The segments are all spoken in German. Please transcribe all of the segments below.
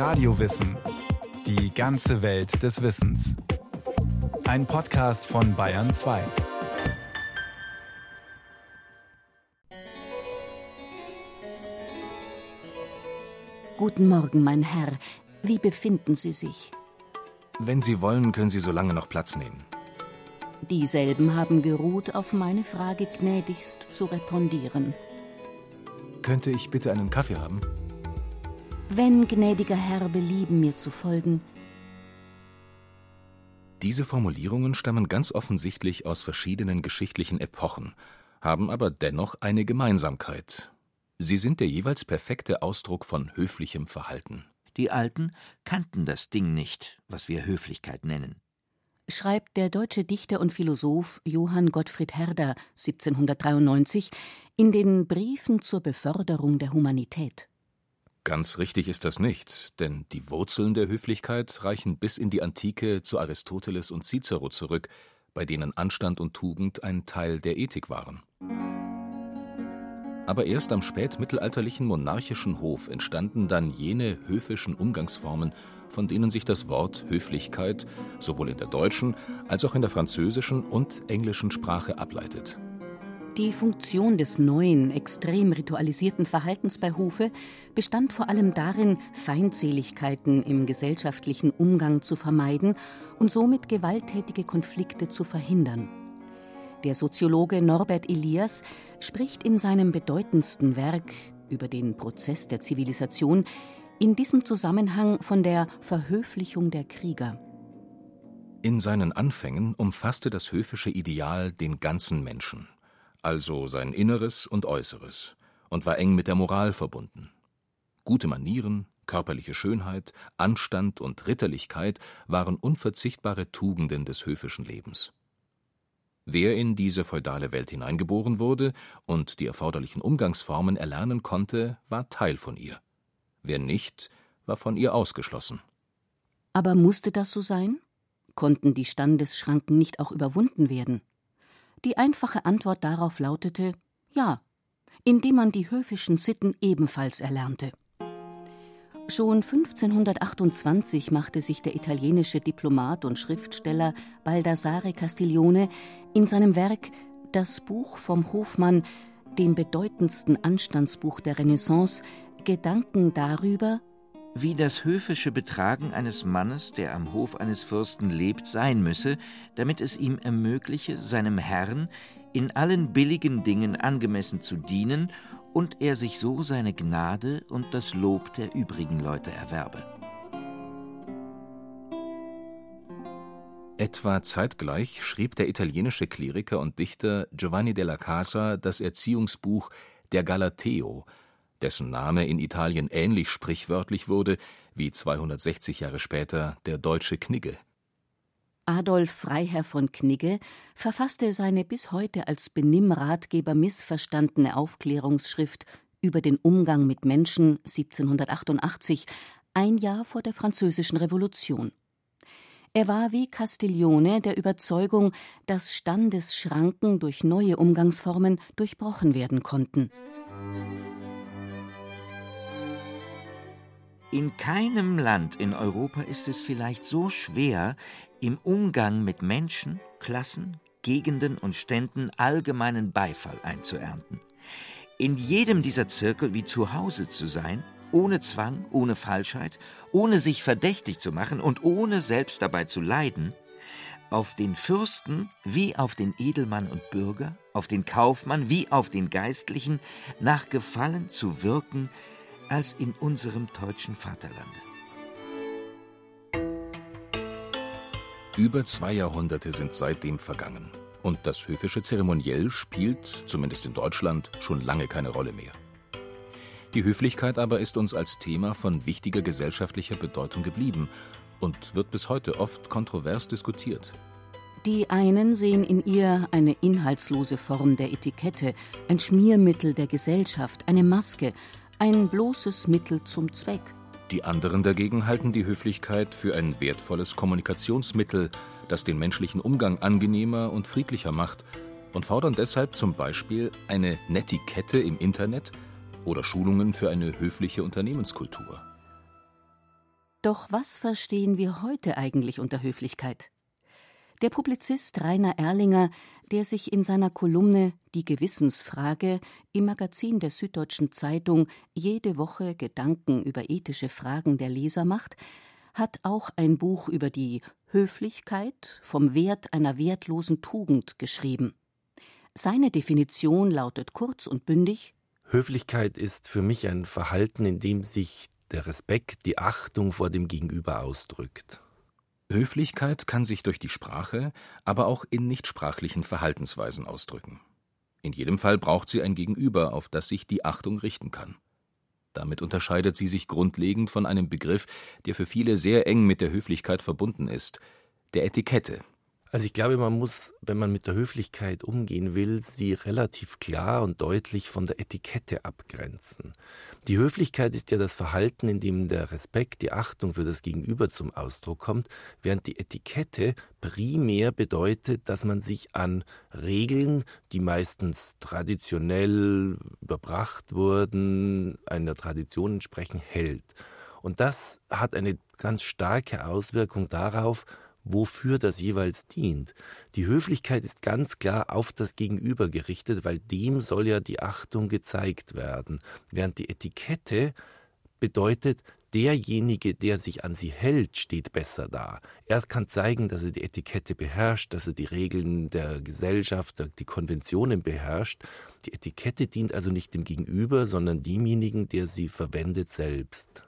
Radiowissen. Die ganze Welt des Wissens. Ein Podcast von Bayern 2. Guten Morgen, mein Herr. Wie befinden Sie sich? Wenn Sie wollen, können Sie so lange noch Platz nehmen. Dieselben haben geruht, auf meine Frage gnädigst zu respondieren. Könnte ich bitte einen Kaffee haben? Wenn gnädiger Herr belieben, mir zu folgen. Diese Formulierungen stammen ganz offensichtlich aus verschiedenen geschichtlichen Epochen, haben aber dennoch eine Gemeinsamkeit. Sie sind der jeweils perfekte Ausdruck von höflichem Verhalten. Die Alten kannten das Ding nicht, was wir Höflichkeit nennen. Schreibt der deutsche Dichter und Philosoph Johann Gottfried Herder 1793 in den Briefen zur Beförderung der Humanität. Ganz richtig ist das nicht, denn die Wurzeln der Höflichkeit reichen bis in die Antike zu Aristoteles und Cicero zurück, bei denen Anstand und Tugend ein Teil der Ethik waren. Aber erst am spätmittelalterlichen monarchischen Hof entstanden dann jene höfischen Umgangsformen, von denen sich das Wort Höflichkeit sowohl in der deutschen als auch in der französischen und englischen Sprache ableitet. Die Funktion des neuen, extrem ritualisierten Verhaltens bei Hofe bestand vor allem darin, Feindseligkeiten im gesellschaftlichen Umgang zu vermeiden und somit gewalttätige Konflikte zu verhindern. Der Soziologe Norbert Elias spricht in seinem bedeutendsten Werk über den Prozess der Zivilisation in diesem Zusammenhang von der Verhöflichung der Krieger. In seinen Anfängen umfasste das höfische Ideal den ganzen Menschen, also sein Inneres und Äußeres, und war eng mit der Moral verbunden. Gute Manieren, körperliche Schönheit, Anstand und Ritterlichkeit waren unverzichtbare Tugenden des höfischen Lebens. Wer in diese feudale Welt hineingeboren wurde und die erforderlichen Umgangsformen erlernen konnte, war Teil von ihr. Wer nicht, war von ihr ausgeschlossen. Aber musste das so sein? Konnten die Standesschranken nicht auch überwunden werden? Die einfache Antwort darauf lautete ja, indem man die höfischen Sitten ebenfalls erlernte. Schon 1528 machte sich der italienische Diplomat und Schriftsteller Baldassare Castiglione in seinem Werk Das Buch vom Hofmann, dem bedeutendsten Anstandsbuch der Renaissance, Gedanken darüber, wie das höfische Betragen eines Mannes, der am Hof eines Fürsten lebt, sein müsse, damit es ihm ermögliche, seinem Herrn in allen billigen Dingen angemessen zu dienen und er sich so seine Gnade und das Lob der übrigen Leute erwerbe. Etwa zeitgleich schrieb der italienische Kleriker und Dichter Giovanni della Casa das Erziehungsbuch Der Galateo, dessen Name in Italien ähnlich sprichwörtlich wurde wie 260 Jahre später der deutsche Knigge. Adolf Freiherr von Knigge verfasste seine bis heute als Benimmratgeber missverstandene Aufklärungsschrift über den Umgang mit Menschen 1788, ein Jahr vor der Französischen Revolution. Er war wie Castiglione der Überzeugung, dass Standesschranken durch neue Umgangsformen durchbrochen werden konnten. In keinem Land in Europa ist es vielleicht so schwer, im Umgang mit Menschen, Klassen, Gegenden und Ständen allgemeinen Beifall einzuernten. In jedem dieser Zirkel wie zu Hause zu sein, ohne Zwang, ohne Falschheit, ohne sich verdächtig zu machen und ohne selbst dabei zu leiden, auf den Fürsten wie auf den Edelmann und Bürger, auf den Kaufmann wie auf den Geistlichen nach Gefallen zu wirken, als in unserem deutschen Vaterlande. Über zwei Jahrhunderte sind seitdem vergangen. Und das höfische Zeremoniell spielt, zumindest in Deutschland, schon lange keine Rolle mehr. Die Höflichkeit aber ist uns als Thema von wichtiger gesellschaftlicher Bedeutung geblieben und wird bis heute oft kontrovers diskutiert. Die einen sehen in ihr eine inhaltslose Form der Etikette, ein Schmiermittel der Gesellschaft, eine Maske, ein bloßes Mittel zum Zweck. Die anderen dagegen halten die Höflichkeit für ein wertvolles Kommunikationsmittel, das den menschlichen Umgang angenehmer und friedlicher macht und fordern deshalb zum Beispiel eine Netiquette im Internet oder Schulungen für eine höfliche Unternehmenskultur. Doch was verstehen wir heute eigentlich unter Höflichkeit? Der Publizist Rainer Erlinger, der sich in seiner Kolumne Die Gewissensfrage im Magazin der Süddeutschen Zeitung jede Woche Gedanken über ethische Fragen der Leser macht, hat auch ein Buch über die Höflichkeit vom Wert einer wertlosen Tugend geschrieben. Seine Definition lautet kurz und bündig Höflichkeit ist für mich ein Verhalten, in dem sich der Respekt, die Achtung vor dem Gegenüber ausdrückt. Höflichkeit kann sich durch die Sprache, aber auch in nichtsprachlichen Verhaltensweisen ausdrücken. In jedem Fall braucht sie ein Gegenüber, auf das sich die Achtung richten kann. Damit unterscheidet sie sich grundlegend von einem Begriff, der für viele sehr eng mit der Höflichkeit verbunden ist, der Etikette, also ich glaube, man muss, wenn man mit der Höflichkeit umgehen will, sie relativ klar und deutlich von der Etikette abgrenzen. Die Höflichkeit ist ja das Verhalten, in dem der Respekt, die Achtung für das Gegenüber zum Ausdruck kommt, während die Etikette primär bedeutet, dass man sich an Regeln, die meistens traditionell überbracht wurden, einer Tradition entsprechend hält. Und das hat eine ganz starke Auswirkung darauf, wofür das jeweils dient. Die Höflichkeit ist ganz klar auf das Gegenüber gerichtet, weil dem soll ja die Achtung gezeigt werden, während die Etikette bedeutet, derjenige, der sich an sie hält, steht besser da. Er kann zeigen, dass er die Etikette beherrscht, dass er die Regeln der Gesellschaft, die Konventionen beherrscht. Die Etikette dient also nicht dem Gegenüber, sondern demjenigen, der sie verwendet selbst.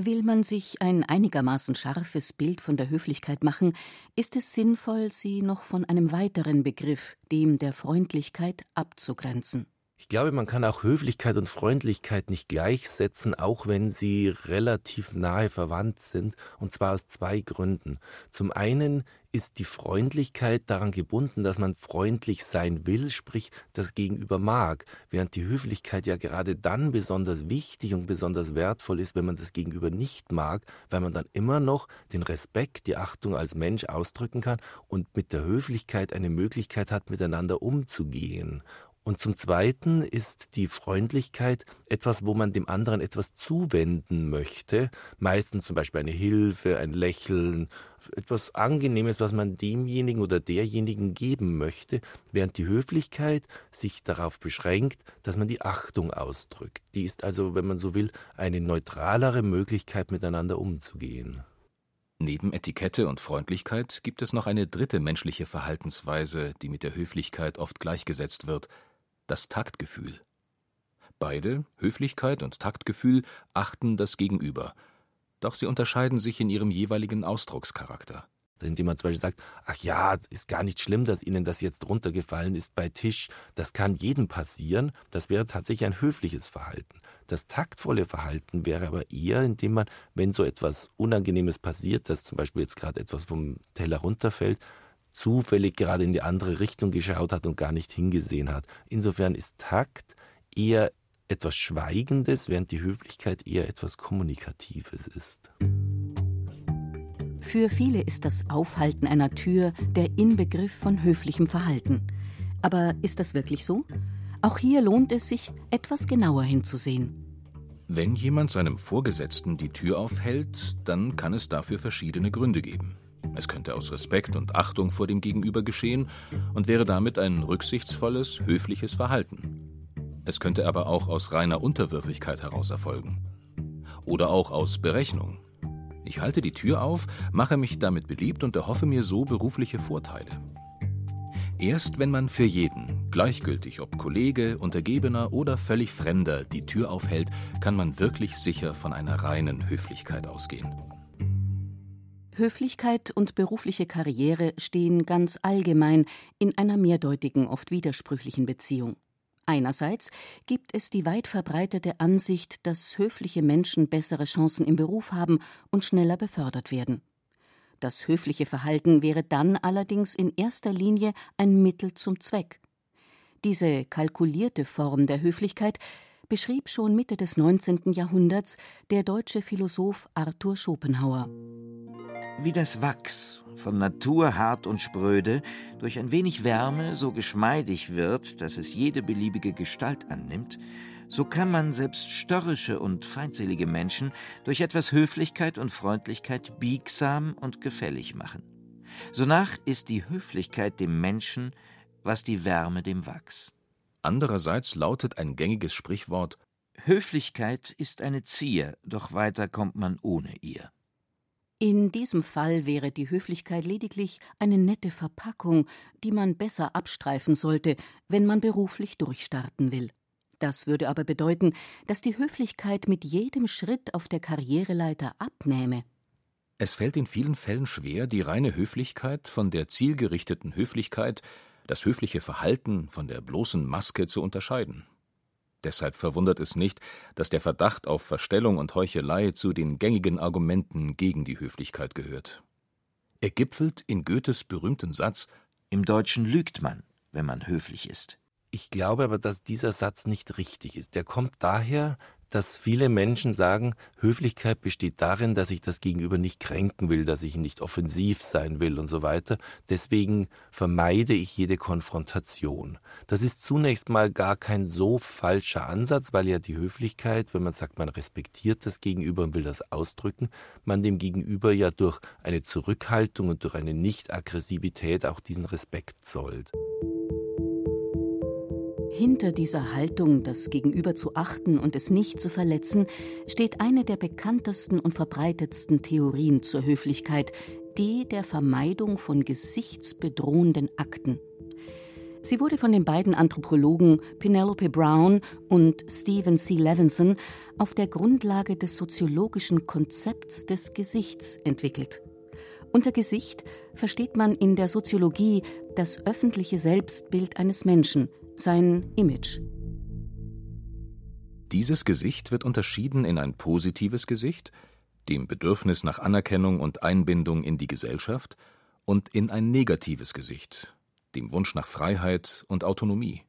Will man sich ein einigermaßen scharfes Bild von der Höflichkeit machen, ist es sinnvoll, sie noch von einem weiteren Begriff, dem der Freundlichkeit, abzugrenzen. Ich glaube, man kann auch Höflichkeit und Freundlichkeit nicht gleichsetzen, auch wenn sie relativ nahe verwandt sind, und zwar aus zwei Gründen. Zum einen ist die Freundlichkeit daran gebunden, dass man freundlich sein will, sprich das Gegenüber mag, während die Höflichkeit ja gerade dann besonders wichtig und besonders wertvoll ist, wenn man das Gegenüber nicht mag, weil man dann immer noch den Respekt, die Achtung als Mensch ausdrücken kann und mit der Höflichkeit eine Möglichkeit hat, miteinander umzugehen. Und zum Zweiten ist die Freundlichkeit etwas, wo man dem anderen etwas zuwenden möchte. Meistens zum Beispiel eine Hilfe, ein Lächeln, etwas Angenehmes, was man demjenigen oder derjenigen geben möchte, während die Höflichkeit sich darauf beschränkt, dass man die Achtung ausdrückt. Die ist also, wenn man so will, eine neutralere Möglichkeit, miteinander umzugehen. Neben Etikette und Freundlichkeit gibt es noch eine dritte menschliche Verhaltensweise, die mit der Höflichkeit oft gleichgesetzt wird, das Taktgefühl. Beide, Höflichkeit und Taktgefühl, achten das Gegenüber, doch sie unterscheiden sich in ihrem jeweiligen Ausdruckscharakter. Indem man zum Beispiel sagt, ach ja, ist gar nicht schlimm, dass Ihnen das jetzt runtergefallen ist bei Tisch, das kann jedem passieren, das wäre tatsächlich ein höfliches Verhalten. Das taktvolle Verhalten wäre aber eher, indem man, wenn so etwas Unangenehmes passiert, dass zum Beispiel jetzt gerade etwas vom Teller runterfällt, zufällig gerade in die andere Richtung geschaut hat und gar nicht hingesehen hat. Insofern ist Takt eher etwas Schweigendes, während die Höflichkeit eher etwas Kommunikatives ist. Für viele ist das Aufhalten einer Tür der Inbegriff von höflichem Verhalten. Aber ist das wirklich so? Auch hier lohnt es sich, etwas genauer hinzusehen. Wenn jemand seinem Vorgesetzten die Tür aufhält, dann kann es dafür verschiedene Gründe geben. Es könnte aus Respekt und Achtung vor dem Gegenüber geschehen und wäre damit ein rücksichtsvolles, höfliches Verhalten. Es könnte aber auch aus reiner Unterwürfigkeit heraus erfolgen. Oder auch aus Berechnung. Ich halte die Tür auf, mache mich damit beliebt und erhoffe mir so berufliche Vorteile. Erst wenn man für jeden, gleichgültig ob Kollege, Untergebener oder völlig Fremder, die Tür aufhält, kann man wirklich sicher von einer reinen Höflichkeit ausgehen. Höflichkeit und berufliche Karriere stehen ganz allgemein in einer mehrdeutigen, oft widersprüchlichen Beziehung. Einerseits gibt es die weit verbreitete Ansicht, dass höfliche Menschen bessere Chancen im Beruf haben und schneller befördert werden. Das höfliche Verhalten wäre dann allerdings in erster Linie ein Mittel zum Zweck. Diese kalkulierte Form der Höflichkeit beschrieb schon Mitte des 19. Jahrhunderts der deutsche Philosoph Arthur Schopenhauer. Wie das Wachs, von Natur hart und spröde, durch ein wenig Wärme so geschmeidig wird, dass es jede beliebige Gestalt annimmt, so kann man selbst störrische und feindselige Menschen durch etwas Höflichkeit und Freundlichkeit biegsam und gefällig machen. Sonach ist die Höflichkeit dem Menschen, was die Wärme dem Wachs. Andererseits lautet ein gängiges Sprichwort Höflichkeit ist eine Zier, doch weiter kommt man ohne ihr. In diesem Fall wäre die Höflichkeit lediglich eine nette Verpackung, die man besser abstreifen sollte, wenn man beruflich durchstarten will. Das würde aber bedeuten, dass die Höflichkeit mit jedem Schritt auf der Karriereleiter abnähme. Es fällt in vielen Fällen schwer, die reine Höflichkeit von der zielgerichteten Höflichkeit, das höfliche Verhalten von der bloßen Maske zu unterscheiden. Deshalb verwundert es nicht, dass der Verdacht auf Verstellung und Heuchelei zu den gängigen Argumenten gegen die Höflichkeit gehört. Er gipfelt in Goethes berühmten Satz Im Deutschen lügt man, wenn man höflich ist. Ich glaube aber, dass dieser Satz nicht richtig ist. Der kommt daher, dass viele Menschen sagen, Höflichkeit besteht darin, dass ich das Gegenüber nicht kränken will, dass ich nicht offensiv sein will und so weiter. Deswegen vermeide ich jede Konfrontation. Das ist zunächst mal gar kein so falscher Ansatz, weil ja die Höflichkeit, wenn man sagt, man respektiert das Gegenüber und will das ausdrücken, man dem Gegenüber ja durch eine Zurückhaltung und durch eine Nicht-Aggressivität auch diesen Respekt zollt. Hinter dieser Haltung, das Gegenüber zu achten und es nicht zu verletzen, steht eine der bekanntesten und verbreitetsten Theorien zur Höflichkeit, die der Vermeidung von gesichtsbedrohenden Akten. Sie wurde von den beiden Anthropologen Penelope Brown und Stephen C. Levinson auf der Grundlage des soziologischen Konzepts des Gesichts entwickelt. Unter Gesicht versteht man in der Soziologie das öffentliche Selbstbild eines Menschen, sein Image. Dieses Gesicht wird unterschieden in ein positives Gesicht, dem Bedürfnis nach Anerkennung und Einbindung in die Gesellschaft, und in ein negatives Gesicht, dem Wunsch nach Freiheit und Autonomie.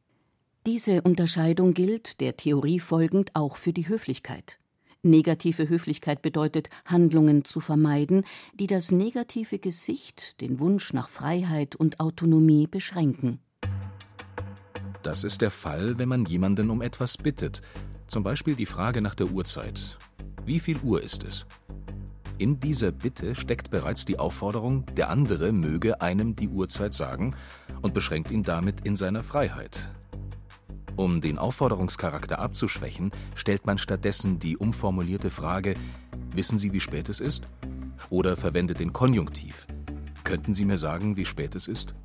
Diese Unterscheidung gilt, der Theorie folgend, auch für die Höflichkeit. Negative Höflichkeit bedeutet, Handlungen zu vermeiden, die das negative Gesicht, den Wunsch nach Freiheit und Autonomie beschränken. Das ist der Fall, wenn man jemanden um etwas bittet, zum Beispiel die Frage nach der Uhrzeit. Wie viel Uhr ist es? In dieser Bitte steckt bereits die Aufforderung, der andere möge einem die Uhrzeit sagen und beschränkt ihn damit in seiner Freiheit. Um den Aufforderungscharakter abzuschwächen, stellt man stattdessen die umformulierte Frage Wissen Sie, wie spät es ist? Oder verwendet den Konjunktiv. Könnten Sie mir sagen, wie spät es ist?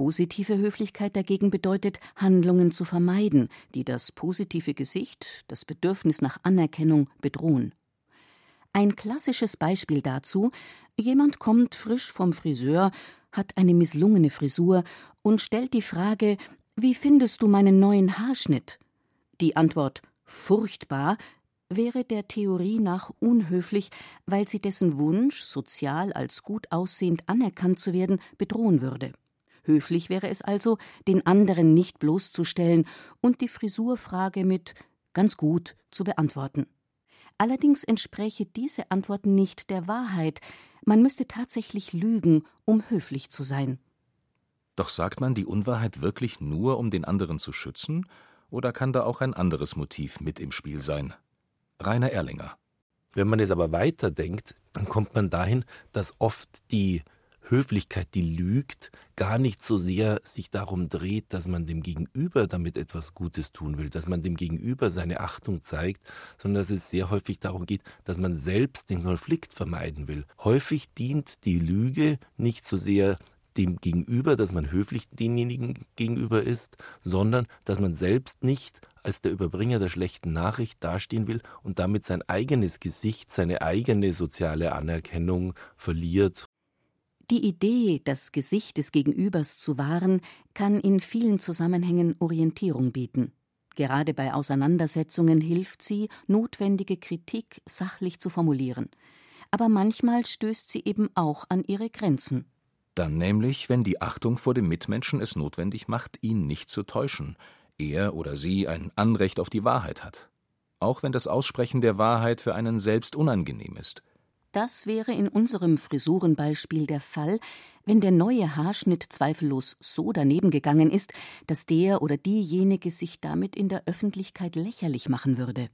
Positive Höflichkeit dagegen bedeutet, Handlungen zu vermeiden, die das positive Gesicht, das Bedürfnis nach Anerkennung bedrohen. Ein klassisches Beispiel dazu jemand kommt frisch vom Friseur, hat eine misslungene Frisur und stellt die Frage Wie findest du meinen neuen Haarschnitt? Die Antwort furchtbar wäre der Theorie nach unhöflich, weil sie dessen Wunsch, sozial als gut aussehend anerkannt zu werden, bedrohen würde. Höflich wäre es also, den anderen nicht bloßzustellen und die Frisurfrage mit ganz gut zu beantworten. Allerdings entspräche diese Antwort nicht der Wahrheit, man müsste tatsächlich lügen, um höflich zu sein. Doch sagt man die Unwahrheit wirklich nur, um den anderen zu schützen, oder kann da auch ein anderes Motiv mit im Spiel sein? Rainer Erlinger. Wenn man es aber weiterdenkt, dann kommt man dahin, dass oft die Höflichkeit, die lügt, gar nicht so sehr sich darum dreht, dass man dem Gegenüber damit etwas Gutes tun will, dass man dem Gegenüber seine Achtung zeigt, sondern dass es sehr häufig darum geht, dass man selbst den Konflikt vermeiden will. Häufig dient die Lüge nicht so sehr dem Gegenüber, dass man höflich denjenigen gegenüber ist, sondern dass man selbst nicht als der Überbringer der schlechten Nachricht dastehen will und damit sein eigenes Gesicht, seine eigene soziale Anerkennung verliert die Idee, das Gesicht des Gegenübers zu wahren, kann in vielen Zusammenhängen Orientierung bieten. Gerade bei Auseinandersetzungen hilft sie, notwendige Kritik sachlich zu formulieren. Aber manchmal stößt sie eben auch an ihre Grenzen. Dann nämlich, wenn die Achtung vor dem Mitmenschen es notwendig macht, ihn nicht zu täuschen, er oder sie ein Anrecht auf die Wahrheit hat. Auch wenn das Aussprechen der Wahrheit für einen selbst unangenehm ist. Das wäre in unserem Frisurenbeispiel der Fall, wenn der neue Haarschnitt zweifellos so daneben gegangen ist, dass der oder diejenige sich damit in der Öffentlichkeit lächerlich machen würde.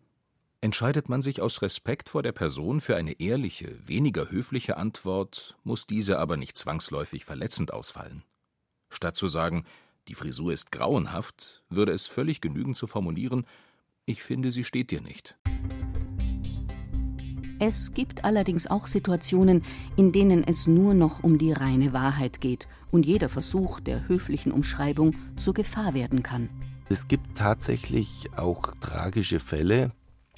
Entscheidet man sich aus Respekt vor der Person für eine ehrliche, weniger höfliche Antwort, muss diese aber nicht zwangsläufig verletzend ausfallen. Statt zu sagen, die Frisur ist grauenhaft, würde es völlig genügen zu formulieren, ich finde, sie steht dir nicht. Es gibt allerdings auch Situationen, in denen es nur noch um die reine Wahrheit geht und jeder Versuch der höflichen Umschreibung zur Gefahr werden kann. Es gibt tatsächlich auch tragische Fälle,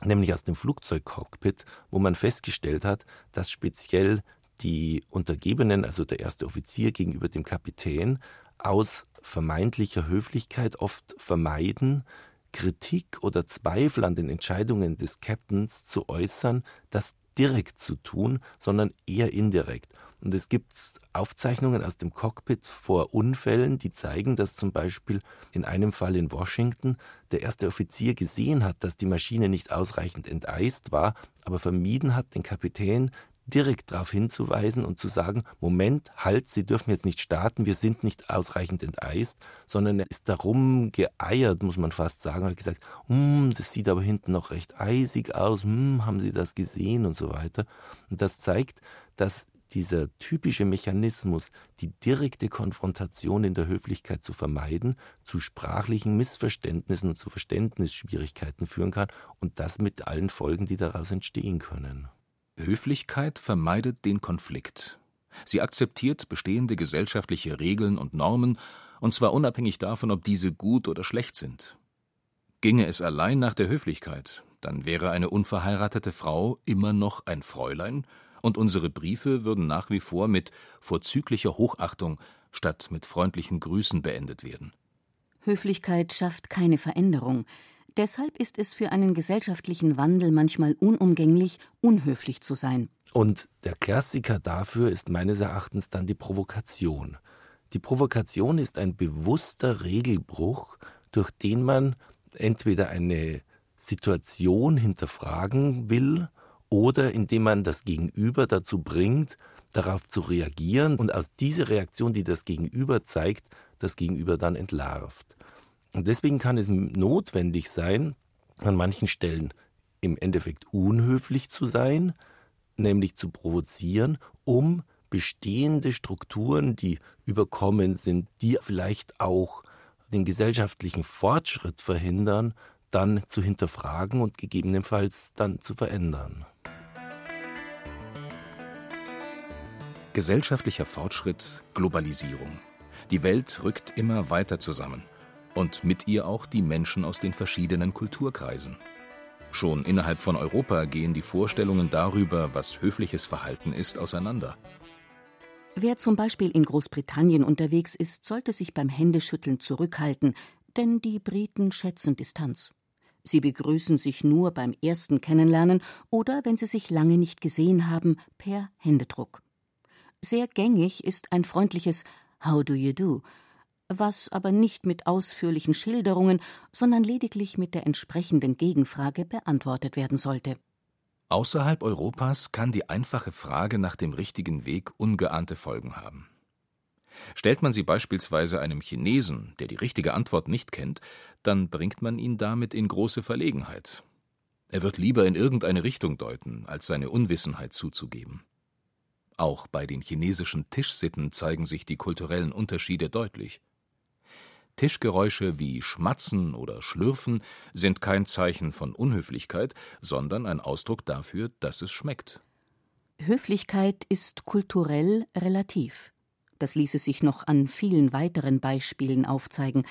nämlich aus dem Flugzeugcockpit, wo man festgestellt hat, dass speziell die Untergebenen, also der erste Offizier gegenüber dem Kapitän, aus vermeintlicher Höflichkeit oft vermeiden, Kritik oder Zweifel an den Entscheidungen des Captains zu äußern, das direkt zu tun, sondern eher indirekt. Und es gibt Aufzeichnungen aus dem Cockpit vor Unfällen, die zeigen, dass zum Beispiel in einem Fall in Washington der erste Offizier gesehen hat, dass die Maschine nicht ausreichend enteist war, aber vermieden hat, den Kapitän direkt darauf hinzuweisen und zu sagen, Moment, halt, Sie dürfen jetzt nicht starten, wir sind nicht ausreichend enteist, sondern er ist darum geeiert, muss man fast sagen, und hat gesagt, hm, das sieht aber hinten noch recht eisig aus, hm, haben Sie das gesehen und so weiter. Und das zeigt, dass dieser typische Mechanismus, die direkte Konfrontation in der Höflichkeit zu vermeiden, zu sprachlichen Missverständnissen und zu Verständnisschwierigkeiten führen kann und das mit allen Folgen, die daraus entstehen können. Höflichkeit vermeidet den Konflikt. Sie akzeptiert bestehende gesellschaftliche Regeln und Normen, und zwar unabhängig davon, ob diese gut oder schlecht sind. Ginge es allein nach der Höflichkeit, dann wäre eine unverheiratete Frau immer noch ein Fräulein, und unsere Briefe würden nach wie vor mit vorzüglicher Hochachtung statt mit freundlichen Grüßen beendet werden. Höflichkeit schafft keine Veränderung, Deshalb ist es für einen gesellschaftlichen Wandel manchmal unumgänglich, unhöflich zu sein. Und der Klassiker dafür ist meines Erachtens dann die Provokation. Die Provokation ist ein bewusster Regelbruch, durch den man entweder eine Situation hinterfragen will oder indem man das Gegenüber dazu bringt, darauf zu reagieren und aus dieser Reaktion, die das Gegenüber zeigt, das Gegenüber dann entlarvt. Und deswegen kann es notwendig sein, an manchen Stellen im Endeffekt unhöflich zu sein, nämlich zu provozieren, um bestehende Strukturen, die überkommen sind, die vielleicht auch den gesellschaftlichen Fortschritt verhindern, dann zu hinterfragen und gegebenenfalls dann zu verändern. Gesellschaftlicher Fortschritt, Globalisierung. Die Welt rückt immer weiter zusammen und mit ihr auch die Menschen aus den verschiedenen Kulturkreisen. Schon innerhalb von Europa gehen die Vorstellungen darüber, was höfliches Verhalten ist, auseinander. Wer zum Beispiel in Großbritannien unterwegs ist, sollte sich beim Händeschütteln zurückhalten, denn die Briten schätzen Distanz. Sie begrüßen sich nur beim ersten Kennenlernen oder, wenn sie sich lange nicht gesehen haben, per Händedruck. Sehr gängig ist ein freundliches How do you do, was aber nicht mit ausführlichen Schilderungen, sondern lediglich mit der entsprechenden Gegenfrage beantwortet werden sollte. Außerhalb Europas kann die einfache Frage nach dem richtigen Weg ungeahnte Folgen haben. Stellt man sie beispielsweise einem Chinesen, der die richtige Antwort nicht kennt, dann bringt man ihn damit in große Verlegenheit. Er wird lieber in irgendeine Richtung deuten, als seine Unwissenheit zuzugeben. Auch bei den chinesischen Tischsitten zeigen sich die kulturellen Unterschiede deutlich. Tischgeräusche wie Schmatzen oder Schlürfen sind kein Zeichen von Unhöflichkeit, sondern ein Ausdruck dafür, dass es schmeckt. Höflichkeit ist kulturell relativ. Das ließe sich noch an vielen weiteren Beispielen aufzeigen.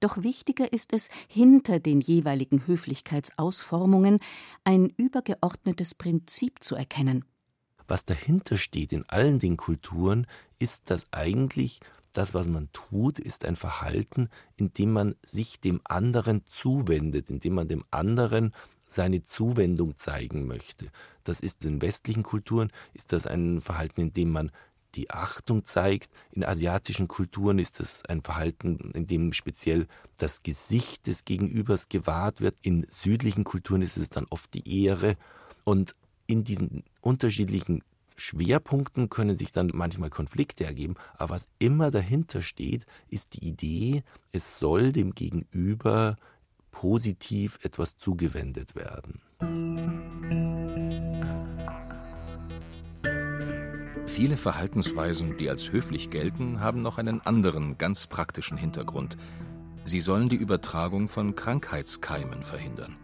Doch wichtiger ist es, hinter den jeweiligen Höflichkeitsausformungen ein übergeordnetes Prinzip zu erkennen. Was dahinter steht in allen den Kulturen, ist, dass eigentlich das, was man tut, ist ein Verhalten, in dem man sich dem anderen zuwendet, in dem man dem anderen seine Zuwendung zeigen möchte. Das ist in westlichen Kulturen ist das ein Verhalten, in dem man die Achtung zeigt. In asiatischen Kulturen ist das ein Verhalten, in dem speziell das Gesicht des Gegenübers gewahrt wird. In südlichen Kulturen ist es dann oft die Ehre. Und in diesen unterschiedlichen Schwerpunkten können sich dann manchmal Konflikte ergeben, aber was immer dahinter steht, ist die Idee, es soll dem Gegenüber positiv etwas zugewendet werden. Viele Verhaltensweisen, die als höflich gelten, haben noch einen anderen, ganz praktischen Hintergrund. Sie sollen die Übertragung von Krankheitskeimen verhindern.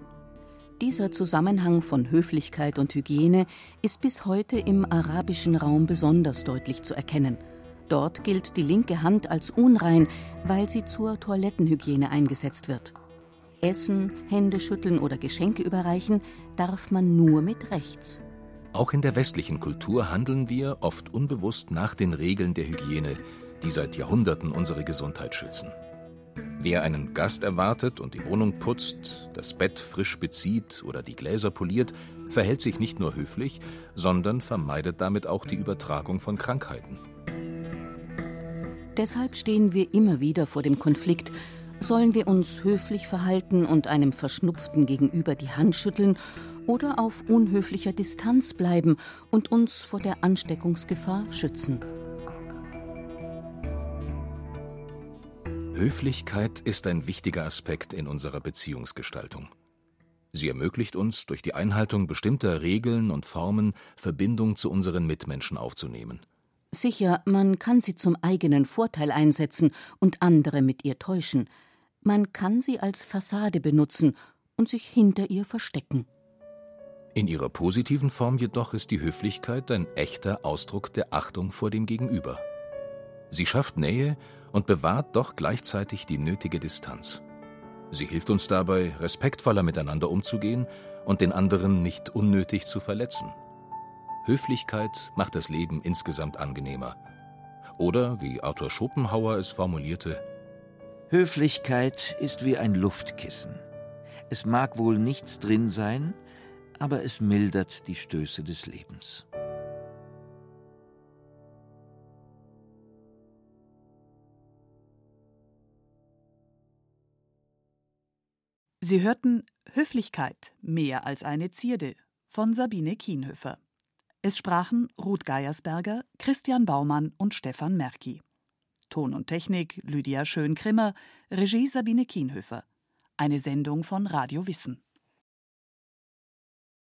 Dieser Zusammenhang von Höflichkeit und Hygiene ist bis heute im arabischen Raum besonders deutlich zu erkennen. Dort gilt die linke Hand als unrein, weil sie zur Toilettenhygiene eingesetzt wird. Essen, Hände schütteln oder Geschenke überreichen darf man nur mit rechts. Auch in der westlichen Kultur handeln wir, oft unbewusst, nach den Regeln der Hygiene, die seit Jahrhunderten unsere Gesundheit schützen. Wer einen Gast erwartet und die Wohnung putzt, das Bett frisch bezieht oder die Gläser poliert, verhält sich nicht nur höflich, sondern vermeidet damit auch die Übertragung von Krankheiten. Deshalb stehen wir immer wieder vor dem Konflikt, sollen wir uns höflich verhalten und einem Verschnupften gegenüber die Hand schütteln oder auf unhöflicher Distanz bleiben und uns vor der Ansteckungsgefahr schützen? Höflichkeit ist ein wichtiger Aspekt in unserer Beziehungsgestaltung. Sie ermöglicht uns, durch die Einhaltung bestimmter Regeln und Formen Verbindung zu unseren Mitmenschen aufzunehmen. Sicher, man kann sie zum eigenen Vorteil einsetzen und andere mit ihr täuschen. Man kann sie als Fassade benutzen und sich hinter ihr verstecken. In ihrer positiven Form jedoch ist die Höflichkeit ein echter Ausdruck der Achtung vor dem Gegenüber. Sie schafft Nähe und bewahrt doch gleichzeitig die nötige Distanz. Sie hilft uns dabei, respektvoller miteinander umzugehen und den anderen nicht unnötig zu verletzen. Höflichkeit macht das Leben insgesamt angenehmer. Oder, wie Arthur Schopenhauer es formulierte, Höflichkeit ist wie ein Luftkissen. Es mag wohl nichts drin sein, aber es mildert die Stöße des Lebens. Sie hörten Höflichkeit mehr als eine Zierde von Sabine Kienhöfer. Es sprachen Ruth Geiersberger, Christian Baumann und Stefan Merki. Ton und Technik Lydia Schön-Krimmer, Regie Sabine Kienhöfer. Eine Sendung von Radio Wissen.